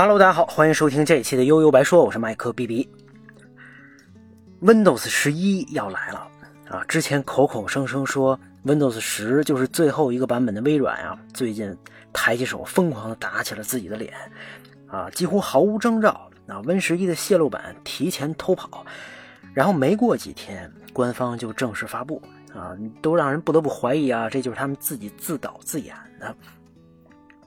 Hello，大家好，欢迎收听这一期的悠悠白说，我是麦克 B B。Windows 十一要来了啊！之前口口声声说 Windows 十就是最后一个版本的微软啊，最近抬起手疯狂的打起了自己的脸啊，几乎毫无征兆啊，Win 十一的泄露版提前偷跑，然后没过几天，官方就正式发布啊，都让人不得不怀疑啊，这就是他们自己自导自演的。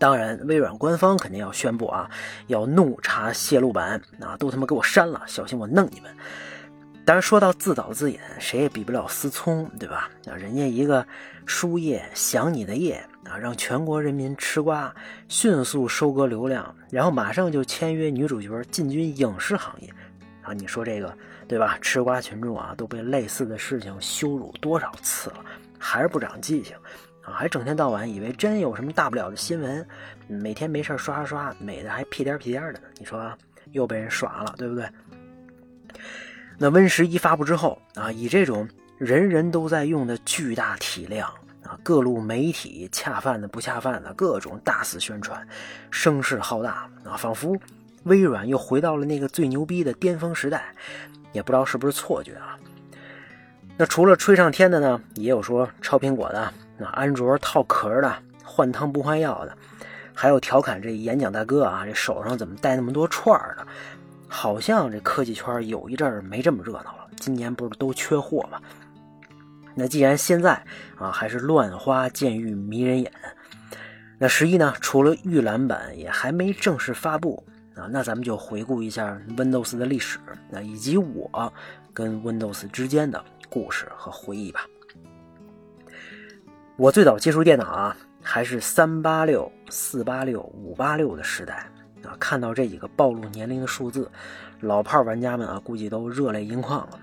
当然，微软官方肯定要宣布啊，要怒查泄露版啊，都他妈给我删了，小心我弄你们。当然，说到自导自演，谁也比不了思聪，对吧？啊，人家一个书页想你的夜啊，让全国人民吃瓜，迅速收割流量，然后马上就签约女主角进军影视行业啊，你说这个对吧？吃瓜群众啊，都被类似的事情羞辱多少次了，还是不长记性。啊，还整天到晚以为真有什么大不了的新闻，每天没事刷刷刷，美的还屁颠屁颠的。你说又被人耍了，对不对？那 Win 十一发布之后啊，以这种人人都在用的巨大体量啊，各路媒体恰饭的不恰饭的各种大肆宣传，声势浩大啊，仿佛微软又回到了那个最牛逼的巅峰时代，也不知道是不是错觉啊。那除了吹上天的呢，也有说超苹果的。那安卓套壳的，换汤不换药的，还有调侃这演讲大哥啊，这手上怎么带那么多串儿的？好像这科技圈有一阵儿没这么热闹了。今年不是都缺货吗？那既然现在啊还是乱花渐欲迷人眼，那十一呢，除了预览版也还没正式发布啊，那咱们就回顾一下 Windows 的历史，那以及我跟 Windows 之间的故事和回忆吧。我最早接触电脑啊，还是三八六、四八六、五八六的时代啊。看到这几个暴露年龄的数字，老炮玩家们啊，估计都热泪盈眶了。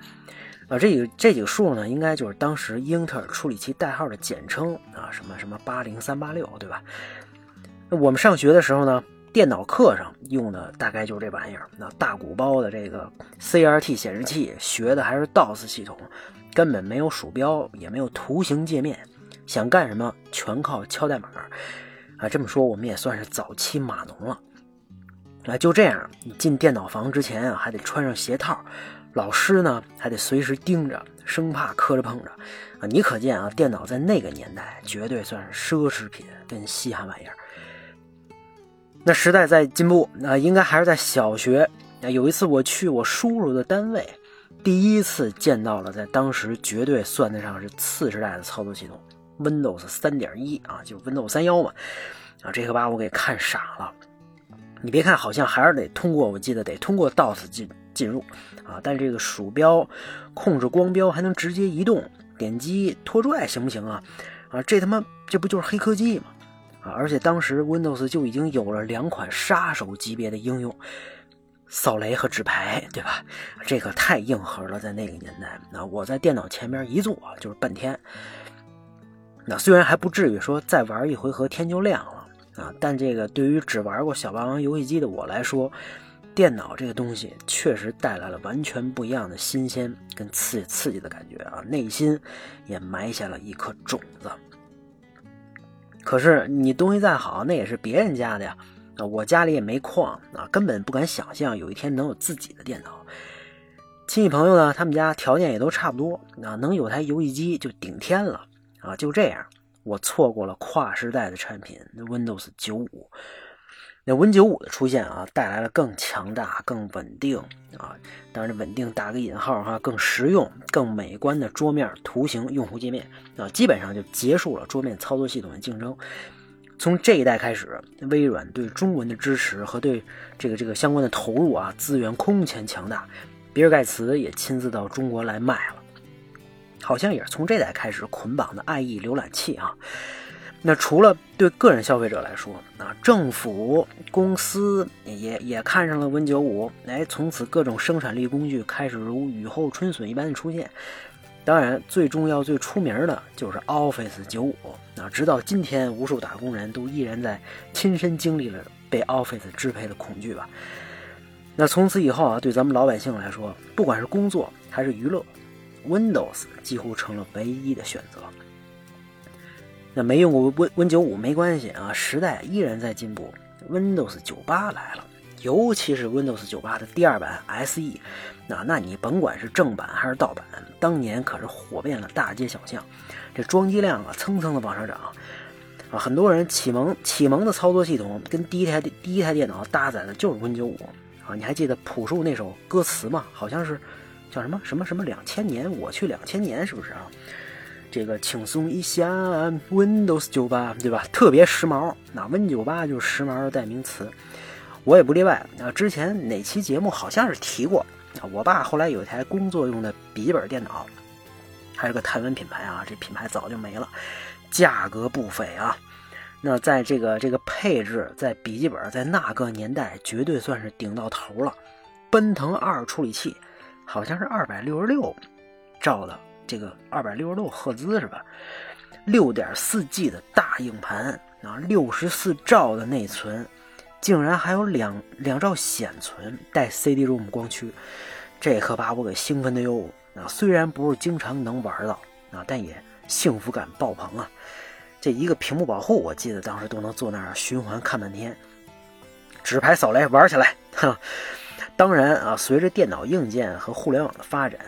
啊，这几个这几个数呢，应该就是当时英特尔处理器代号的简称啊，什么什么八零三八六，对吧？我们上学的时候呢，电脑课上用的大概就是这玩意儿，那大鼓包的这个 CRT 显示器，学的还是 DOS 系统，根本没有鼠标，也没有图形界面。想干什么全靠敲代码，啊，这么说我们也算是早期码农了。啊，就这样，你进电脑房之前啊，还得穿上鞋套，老师呢还得随时盯着，生怕磕着碰着。啊，你可见啊，电脑在那个年代绝对算是奢侈品跟稀罕玩意儿。那时代在进步，那应该还是在小学。啊，有一次我去我叔叔的单位，第一次见到了在当时绝对算得上是次时代的操作系统。Windows 三点一啊，就 Windows 三幺嘛，啊，这可把我给看傻了。你别看好像还是得通过，我记得得通过 DOS 进进入啊，但这个鼠标控制光标还能直接移动，点击拖拽行不行啊？啊，这他妈这不就是黑科技吗？啊，而且当时 Windows 就已经有了两款杀手级别的应用，扫雷和纸牌，对吧？这可太硬核了，在那个年代，那我在电脑前面一坐就是半天。那虽然还不至于说再玩一回合天就亮了啊，但这个对于只玩过小霸王游戏机的我来说，电脑这个东西确实带来了完全不一样的新鲜跟刺刺激的感觉啊，内心也埋下了一颗种子。可是你东西再好，那也是别人家的呀，我家里也没矿啊，根本不敢想象有一天能有自己的电脑。亲戚朋友呢，他们家条件也都差不多啊，能有台游戏机就顶天了。啊，就这样，我错过了跨时代的产品 Windows 九五。那 Win 九五的出现啊，带来了更强大、更稳定啊，当然稳定打个引号哈，更实用、更美观的桌面图形用户界面啊，基本上就结束了桌面操作系统的竞争。从这一代开始，微软对中文的支持和对这个这个相关的投入啊，资源空前强大，比尔盖茨也亲自到中国来卖了。好像也是从这代开始捆绑的 IE 浏览器啊。那除了对个人消费者来说啊，政府公司也也看上了 Win95，哎，从此各种生产力工具开始如雨后春笋一般的出现。当然，最重要、最出名的就是 Office 95啊。直到今天，无数打工人都依然在亲身经历了被 Office 支配的恐惧吧。那从此以后啊，对咱们老百姓来说，不管是工作还是娱乐。Windows 几乎成了唯一的选择。那没用过 Win Win 九五没关系啊，时代依然在进步。Windows 九八来了，尤其是 Windows 98的第二版 SE，那那你甭管是正版还是盗版，当年可是火遍了大街小巷，这装机量啊蹭蹭的往上涨，啊，很多人启蒙启蒙的操作系统跟第一台第一台电脑搭载的就是 Win95，啊，你还记得朴树那首歌词吗？好像是叫什么什么什么两千年，我去两千年，是不是啊？这个轻松一下 Windows 98，对吧？特别时髦，那 Win98 就是时髦的代名词。我也不例外啊！之前哪期节目好像是提过啊？我爸后来有一台工作用的笔记本电脑，还是个台湾品牌啊，这品牌早就没了，价格不菲啊。那在这个这个配置，在笔记本在那个年代绝对算是顶到头了。奔腾二处理器，好像是二百六十六兆的这个二百六十六赫兹是吧？六点四 G 的大硬盘啊，六十四兆的内存。竟然还有两两兆显存带 CD-ROM 光驱，这可把我给兴奋的哟！啊，虽然不是经常能玩到啊，但也幸福感爆棚啊！这一个屏幕保护，我记得当时都能坐那儿循环看半天。纸牌扫雷玩起来！哈，当然啊，随着电脑硬件和互联网的发展，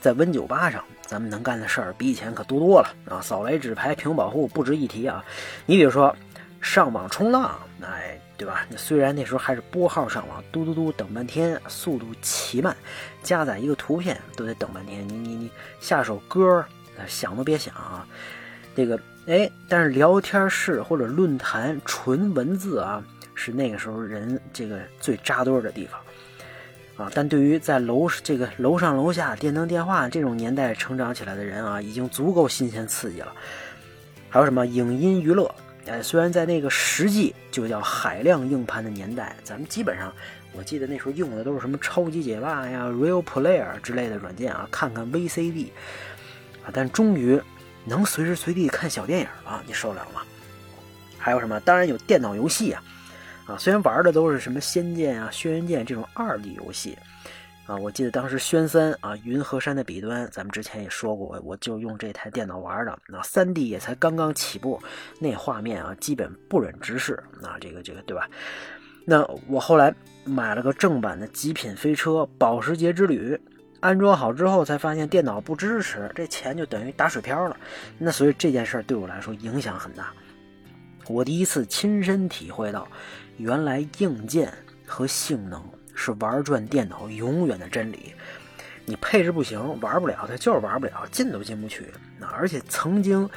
在 Win98 上咱们能干的事儿比以前可多多了啊！扫雷、纸牌、屏保护不值一提啊！你比如说上网冲浪，哎。对吧？虽然那时候还是拨号上网，嘟嘟嘟等半天，速度奇慢，加载一个图片都得等半天。你你你下首歌，想都别想啊！这个哎，但是聊天室或者论坛纯文字啊，是那个时候人这个最扎堆的地方啊。但对于在楼这个楼上楼下电灯电话这种年代成长起来的人啊，已经足够新鲜刺激了。还有什么影音娱乐？哎，虽然在那个实际就叫海量硬盘的年代，咱们基本上，我记得那时候用的都是什么超级解霸呀、Real Player 之类的软件啊，看看 VCD 啊，但终于能随时随地看小电影了，你受得了吗？还有什么？当然有电脑游戏啊，啊，虽然玩的都是什么《仙剑》啊、《轩辕剑》这种二 D 游戏。啊，我记得当时轩三啊，云和山的彼端，咱们之前也说过，我就用这台电脑玩的。那三 D 也才刚刚起步，那画面啊，基本不忍直视。啊，这个这个，对吧？那我后来买了个正版的《极品飞车：保时捷之旅》，安装好之后才发现电脑不支持，这钱就等于打水漂了。那所以这件事对我来说影响很大。我第一次亲身体会到，原来硬件和性能。是玩转电脑永远的真理，你配置不行，玩不了，它就是玩不了，进都进不去。那而且曾经，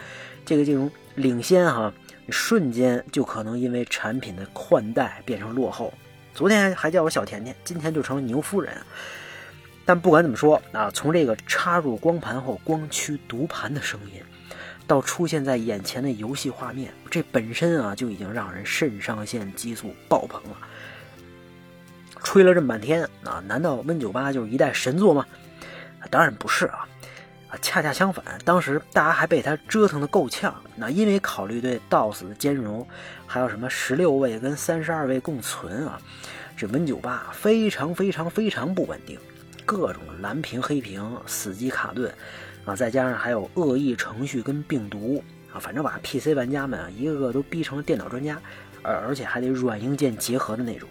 这个这种领先哈，瞬间就可能因为产品的换代变成落后。昨天还叫我小甜甜，今天就成了牛夫人。但不管怎么说啊，从这个插入光盘后光驱读盘的声音，到出现在眼前的游戏画面，这本身啊就已经让人肾上腺激素爆棚了。吹了这么半天啊，难道 Win 九八就是一代神作吗？当然不是啊，啊，恰恰相反，当时大家还被它折腾的够呛。那因为考虑对 DOS 的兼容，还有什么十六位跟三十二位共存啊，这 Win 九八非常非常非常不稳定，各种蓝屏黑屏、死机卡顿啊，再加上还有恶意程序跟病毒啊，反正把 PC 玩家们啊一个个都逼成了电脑专家，而而且还得软硬件结合的那种。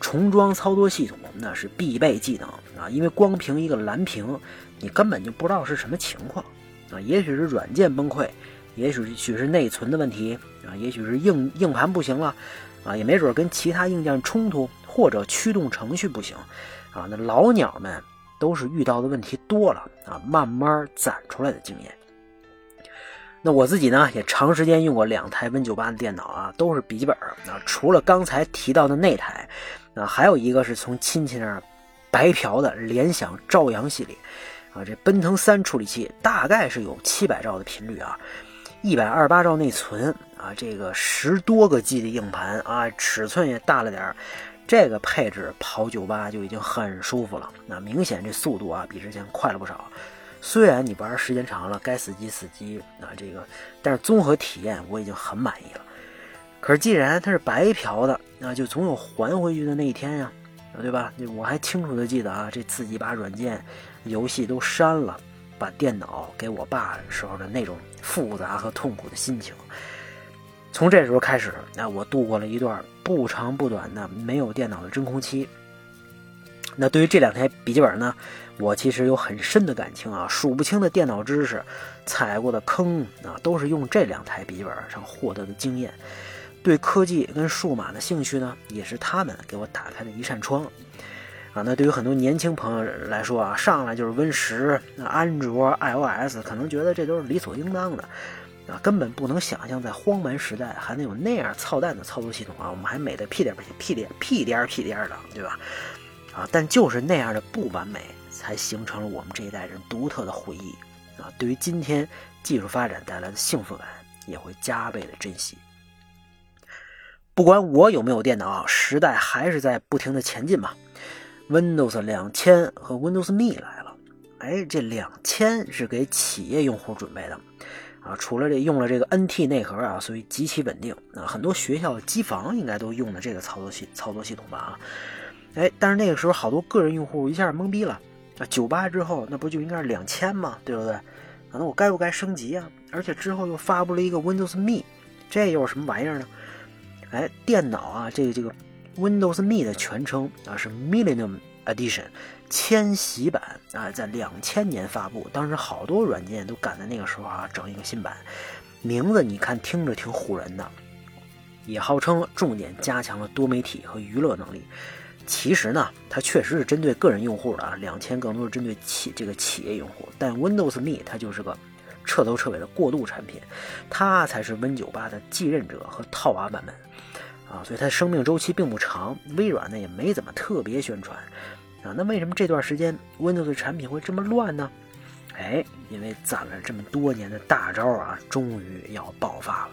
重装操作系统那是必备技能啊，因为光凭一个蓝屏，你根本就不知道是什么情况啊。也许是软件崩溃，也许许是内存的问题啊，也许是硬硬盘不行了啊，也没准跟其他硬件冲突，或者驱动程序不行啊。那老鸟们都是遇到的问题多了啊，慢慢攒出来的经验。那我自己呢，也长时间用过两台 Win98 的电脑啊，都是笔记本啊，除了刚才提到的那台。啊，还有一个是从亲戚那儿白嫖的联想朝阳系列，啊，这奔腾三处理器大概是有七百兆的频率啊，一百二十八兆内存啊，这个十多个 G 的硬盘啊，尺寸也大了点儿，这个配置跑九八就已经很舒服了。那明显这速度啊比之前快了不少。虽然你玩时间长了该死机死机啊，这个，但是综合体验我已经很满意了。可是既然它是白嫖的，那就总有还回去的那一天呀，对吧？我还清楚的记得啊，这自己把软件、游戏都删了，把电脑给我爸的时候的那种复杂和痛苦的心情。从这时候开始，那我度过了一段不长不短的没有电脑的真空期。那对于这两台笔记本呢，我其实有很深的感情啊，数不清的电脑知识，踩过的坑啊，都是用这两台笔记本上获得的经验。对科技跟数码的兴趣呢，也是他们给我打开的一扇窗。啊，那对于很多年轻朋友来说啊，上来就是 Win 十、安卓、iOS，可能觉得这都是理所应当的。啊，根本不能想象在荒蛮时代还能有那样操蛋的操作系统啊！我们还美的屁颠屁颠屁颠屁颠的，对吧？啊，但就是那样的不完美，才形成了我们这一代人独特的回忆啊！对于今天技术发展带来的幸福感，也会加倍的珍惜。不管我有没有电脑，时代还是在不停的前进嘛。Windows 两千和 Windows Me 来了，哎，这两千是给企业用户准备的。啊，除了这用了这个 NT 内核啊，所以极其稳定啊。很多学校机房应该都用的这个操作系操作系统吧啊。哎，但是那个时候好多个人用户一下懵逼了啊。九八之后那不就应该是两千吗？对不对？啊，那我该不该升级啊？而且之后又发布了一个 Windows Me，这又是什么玩意儿呢？哎，电脑啊，这个这个 Windows Me 的全称啊是 Millennium Edition。千禧版啊，在两千年发布，当时好多软件都赶在那个时候啊整一个新版，名字你看听着挺唬人的，也号称重点加强了多媒体和娱乐能力。其实呢，它确实是针对个人用户的啊，两千更多是针对企这个企业用户。但 Windows Me 它就是个彻头彻尾的过渡产品，它才是 Win 九八的继任者和套娃版本啊，所以它生命周期并不长。微软呢也没怎么特别宣传。啊，那为什么这段时间 Windows 的产品会这么乱呢？哎，因为攒了这么多年的大招啊，终于要爆发了。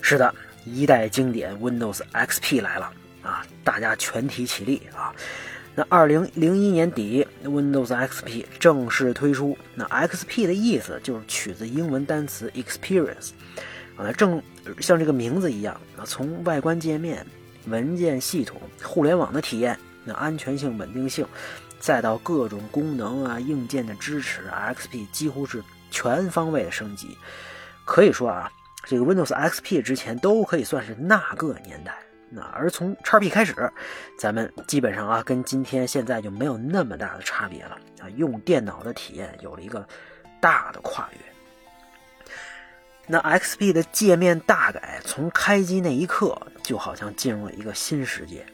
是的，一代经典 Windows XP 来了啊！大家全体起立啊！那二零零一年底，Windows XP 正式推出。那 XP 的意思就是取自英文单词 Experience 啊，正像这个名字一样啊，从外观界面、文件系统、互联网的体验。那安全性、稳定性，再到各种功能啊、硬件的支持，XP 几乎是全方位的升级。可以说啊，这个 Windows XP 之前都可以算是那个年代。那而从 XP 开始，咱们基本上啊，跟今天现在就没有那么大的差别了啊。用电脑的体验有了一个大的跨越。那 XP 的界面大改，从开机那一刻，就好像进入了一个新世界。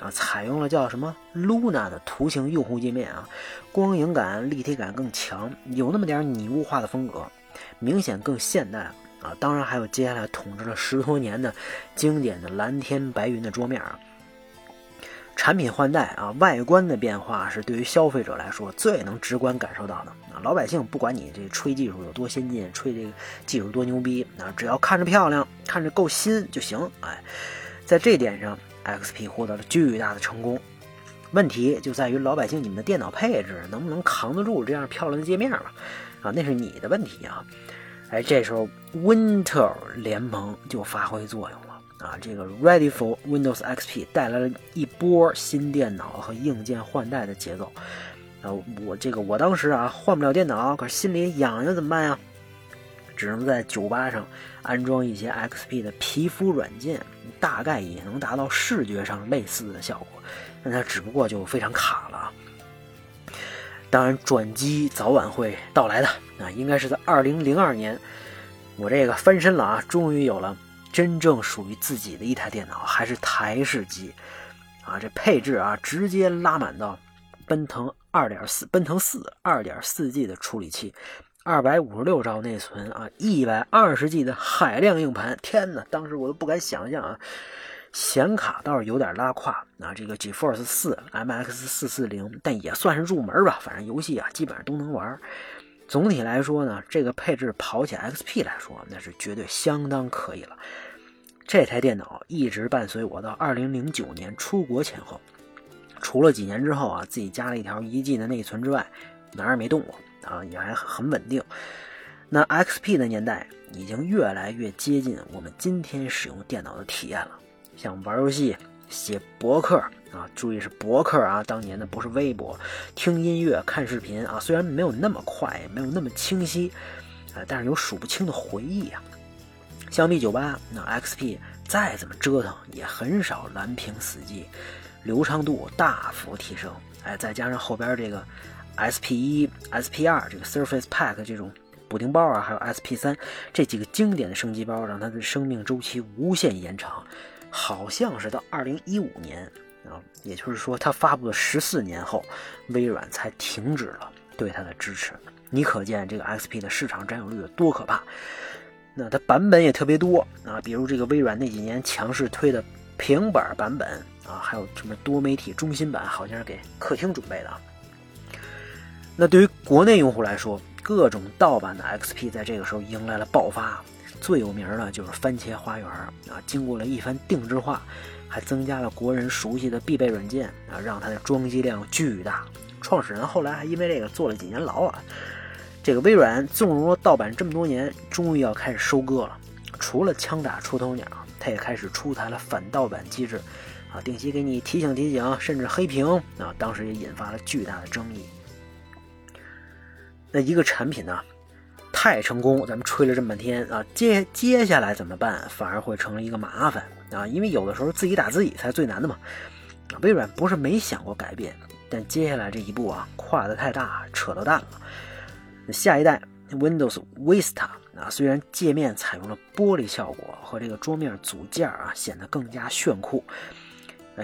啊，采用了叫什么 Luna 的图形用户界面啊，光影感、立体感更强，有那么点拟物化的风格，明显更现代啊。当然还有接下来统治了十多年的经典的蓝天白云的桌面啊。产品换代啊，外观的变化是对于消费者来说最能直观感受到的啊。老百姓不管你这吹技术有多先进，吹这个技术多牛逼啊，只要看着漂亮，看着够新就行。哎，在这点上。XP 获得了巨大的成功，问题就在于老百姓，你们的电脑配置能不能扛得住这样漂亮的界面吧？啊，那是你的问题啊！哎，这时候 Winter 联盟就发挥作用了啊！这个 Ready for Windows XP 带来了一波新电脑和硬件换代的节奏。啊，我这个我当时啊换不了电脑，可是心里痒痒怎么办呀？只能在酒吧上安装一些 XP 的皮肤软件，大概也能达到视觉上类似的效果，但它只不过就非常卡了。当然，转机早晚会到来的啊，应该是在二零零二年，我这个翻身了啊，终于有了真正属于自己的一台电脑，还是台式机啊，这配置啊直接拉满到奔腾二点四、奔腾四二点四 G 的处理器。二百五十六兆内存啊，一百二十 G 的海量硬盘，天哪！当时我都不敢想象啊。显卡倒是有点拉胯啊，这个 GeForce 四 MX 四四零，但也算是入门吧。反正游戏啊，基本上都能玩。总体来说呢，这个配置跑起 XP 来说，那是绝对相当可以了。这台电脑一直伴随我到二零零九年出国前后，除了几年之后啊，自己加了一条一 G 的内存之外，哪儿也没动过。啊，也还很稳定。那 XP 的年代已经越来越接近我们今天使用电脑的体验了。像玩游戏、写博客啊，注意是博客啊，当年的不是微博。听音乐、看视频啊，虽然没有那么快，也没有那么清晰，啊，但是有数不清的回忆啊。相比九八，那 XP 再怎么折腾也很少蓝屏死机，流畅度大幅提升。哎，再加上后边这个 SP 一、SP 二这个 Surface Pack 这种补丁包啊，还有 SP 三这几个经典的升级包，让它的生命周期无限延长。好像是到二零一五年啊，也就是说它发布的十四年后，微软才停止了对它的支持。你可见这个 XP 的市场占有率有多可怕？那它版本也特别多啊，比如这个微软那几年强势推的平板版本啊，还有什么多媒体中心版，好像是给客厅准备的。那对于国内用户来说，各种盗版的 XP 在这个时候迎来了爆发。最有名的就是番茄花园啊，经过了一番定制化，还增加了国人熟悉的必备软件啊，让它的装机量巨大。创始人后来还因为这个坐了几年牢啊。这个微软纵容了盗版这么多年，终于要开始收割了。除了枪打出头鸟，它也开始出台了反盗版机制，啊，定期给你提醒提醒，甚至黑屏啊。当时也引发了巨大的争议。那一个产品呢，太成功，咱们吹了这么半天啊，接接下来怎么办？反而会成了一个麻烦啊，因为有的时候自己打自己才最难的嘛。微软不是没想过改变，但接下来这一步啊，跨得太大，扯到蛋了。下一代 Windows Vista 啊，虽然界面采用了玻璃效果和这个桌面组件啊，显得更加炫酷，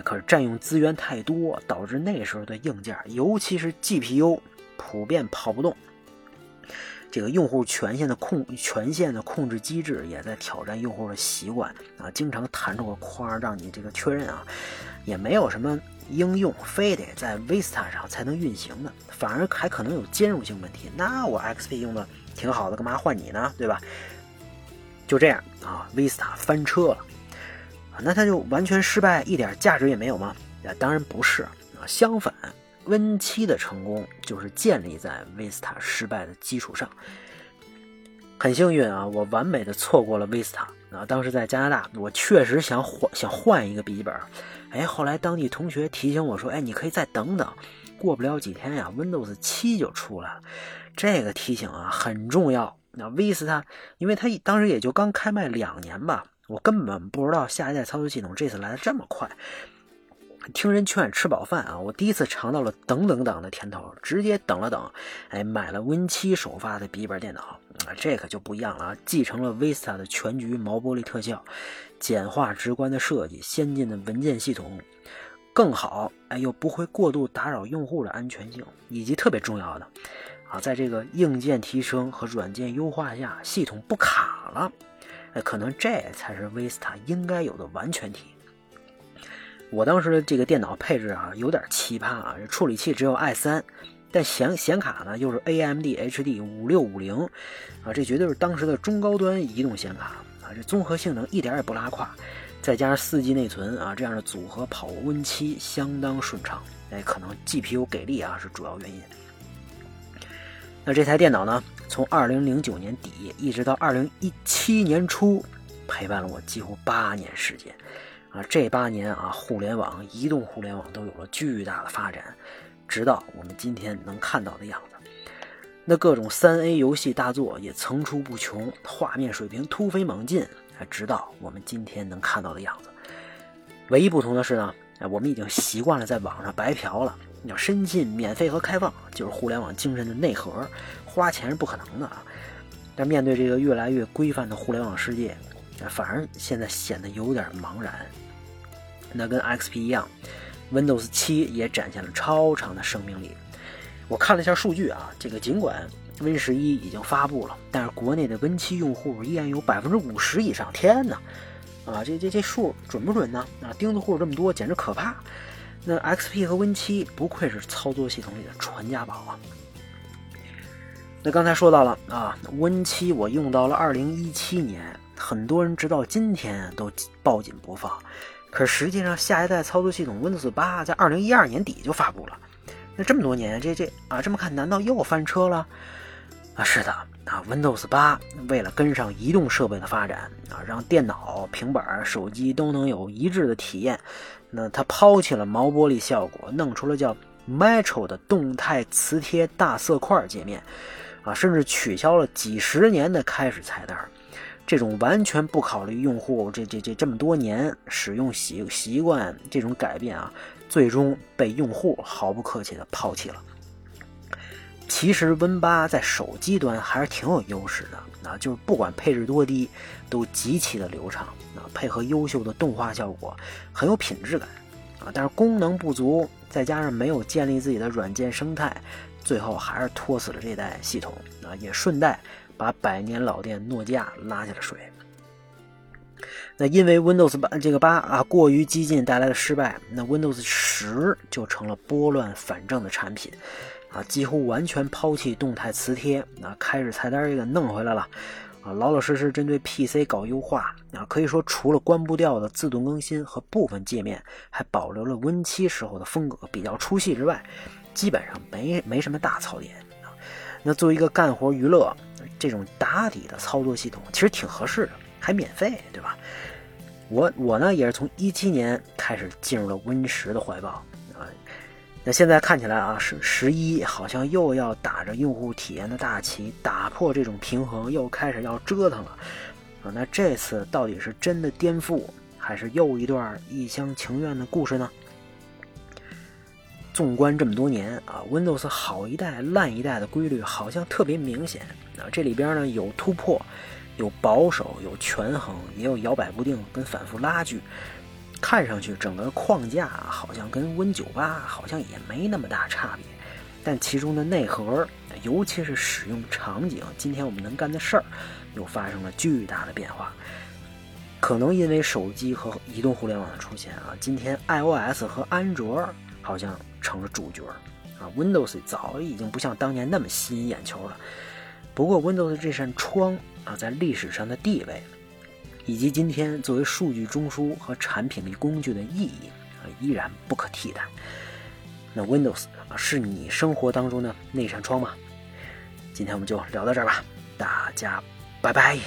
可是占用资源太多，导致那时候的硬件，尤其是 GPU，普遍跑不动。这个用户权限的控权限的控制机制也在挑战用户的习惯啊，经常弹出个框让你这个确认啊，也没有什么。应用非得在 Vista 上才能运行的，反而还可能有兼容性问题。那我 XP 用的挺好的，干嘛换你呢？对吧？就这样啊，Vista 翻车了，那它就完全失败，一点价值也没有吗？啊，当然不是啊，相反，Win7 的成功就是建立在 Vista 失败的基础上。很幸运啊，我完美的错过了 Vista 啊！当时在加拿大，我确实想换想换一个笔记本，哎，后来当地同学提醒我说，哎，你可以再等等，过不了几天呀，Windows 七就出来了。这个提醒啊很重要。那 Vista，因为它当时也就刚开卖两年吧，我根本不知道下一代操作系统这次来的这么快。听人劝，吃饱饭啊！我第一次尝到了等等等的甜头，直接等了等，哎，买了 Win7 首发的笔记本电脑啊，这可就不一样了啊！继承了 Vista 的全局毛玻璃特效，简化直观的设计，先进的文件系统，更好哎，又不会过度打扰用户的安全性，以及特别重要的啊，在这个硬件提升和软件优化下，系统不卡了，哎，可能这才是 Vista 应该有的完全体。我当时的这个电脑配置啊，有点奇葩啊，处理器只有 i3，但显显卡呢又是 AMD HD 五六五零，啊，这绝对是当时的中高端移动显卡啊，这综合性能一点也不拉胯，再加上四 G 内存啊，这样的组合跑 Win7 相当顺畅，哎，可能 GPU 给力啊是主要原因。那这台电脑呢，从2009年底一直到2017年初，陪伴了我几乎八年时间。啊，这八年啊，互联网、移动互联网都有了巨大的发展，直到我们今天能看到的样子。那各种三 A 游戏大作也层出不穷，画面水平突飞猛进，啊直到我们今天能看到的样子。唯一不同的是呢，哎，我们已经习惯了在网上白嫖了。要深信免费和开放就是互联网精神的内核，花钱是不可能的啊。但面对这个越来越规范的互联网世界，反而现在显得有点茫然。那跟 XP 一样，Windows 7也展现了超长的生命力。我看了一下数据啊，这个尽管 Win 十一已经发布了，但是国内的 Win 7用户依然有百分之五十以上。天哪，啊，这这这数准不准呢？啊，钉子户这么多，简直可怕。那 XP 和 Win 7不愧是操作系统里的传家宝啊。那刚才说到了啊，Win 7我用到了二零一七年，很多人直到今天都抱紧不放。可实际上，下一代操作系统 Windows 八在二零一二年底就发布了。那这么多年，这这啊，这么看，难道又翻车了？啊，是的啊，Windows 八为了跟上移动设备的发展啊，让电脑、平板、手机都能有一致的体验，那它抛弃了毛玻璃效果，弄出了叫 Metro 的动态磁贴大色块界面，啊，甚至取消了几十年的开始菜单。这种完全不考虑用户这这这这么多年使用习习惯这种改变啊，最终被用户毫不客气的抛弃了。其实 Win 八在手机端还是挺有优势的啊，就是不管配置多低，都极其的流畅啊，配合优秀的动画效果，很有品质感啊。但是功能不足，再加上没有建立自己的软件生态，最后还是拖死了这代系统啊，也顺带把百年老店诺基亚拉下了水。那因为 Windows 八这个八啊过于激进带来的失败，那 Windows 十就成了拨乱反正的产品。啊，几乎完全抛弃动态磁贴，啊，开始菜单也给弄回来了，啊，老老实实针对 PC 搞优化，啊，可以说除了关不掉的自动更新和部分界面还保留了 Win7 时候的风格比较出戏之外，基本上没没什么大槽点。啊，那作为一个干活娱乐，这种打底的操作系统其实挺合适的，还免费，对吧？我我呢也是从一七年开始进入了 Win10 的怀抱啊。那现在看起来啊，十十一好像又要打着用户体验的大旗，打破这种平衡，又开始要折腾了啊！那这次到底是真的颠覆，还是又一段一厢情愿的故事呢？纵观这么多年啊，Windows 好一代烂一代的规律好像特别明显啊！这里边呢有突破，有保守，有权衡，也有摇摆不定跟反复拉锯。看上去整个框架好像跟 Win 九八好像也没那么大差别，但其中的内核，尤其是使用场景，今天我们能干的事儿，又发生了巨大的变化。可能因为手机和移动互联网的出现啊，今天 iOS 和安卓好像成了主角啊，Windows 早已经不像当年那么吸引眼球了。不过 Windows 这扇窗啊，在历史上的地位。以及今天作为数据中枢和产品力工具的意义啊，依然不可替代。那 Windows，是你生活当中的那扇窗吗？今天我们就聊到这儿吧，大家拜拜。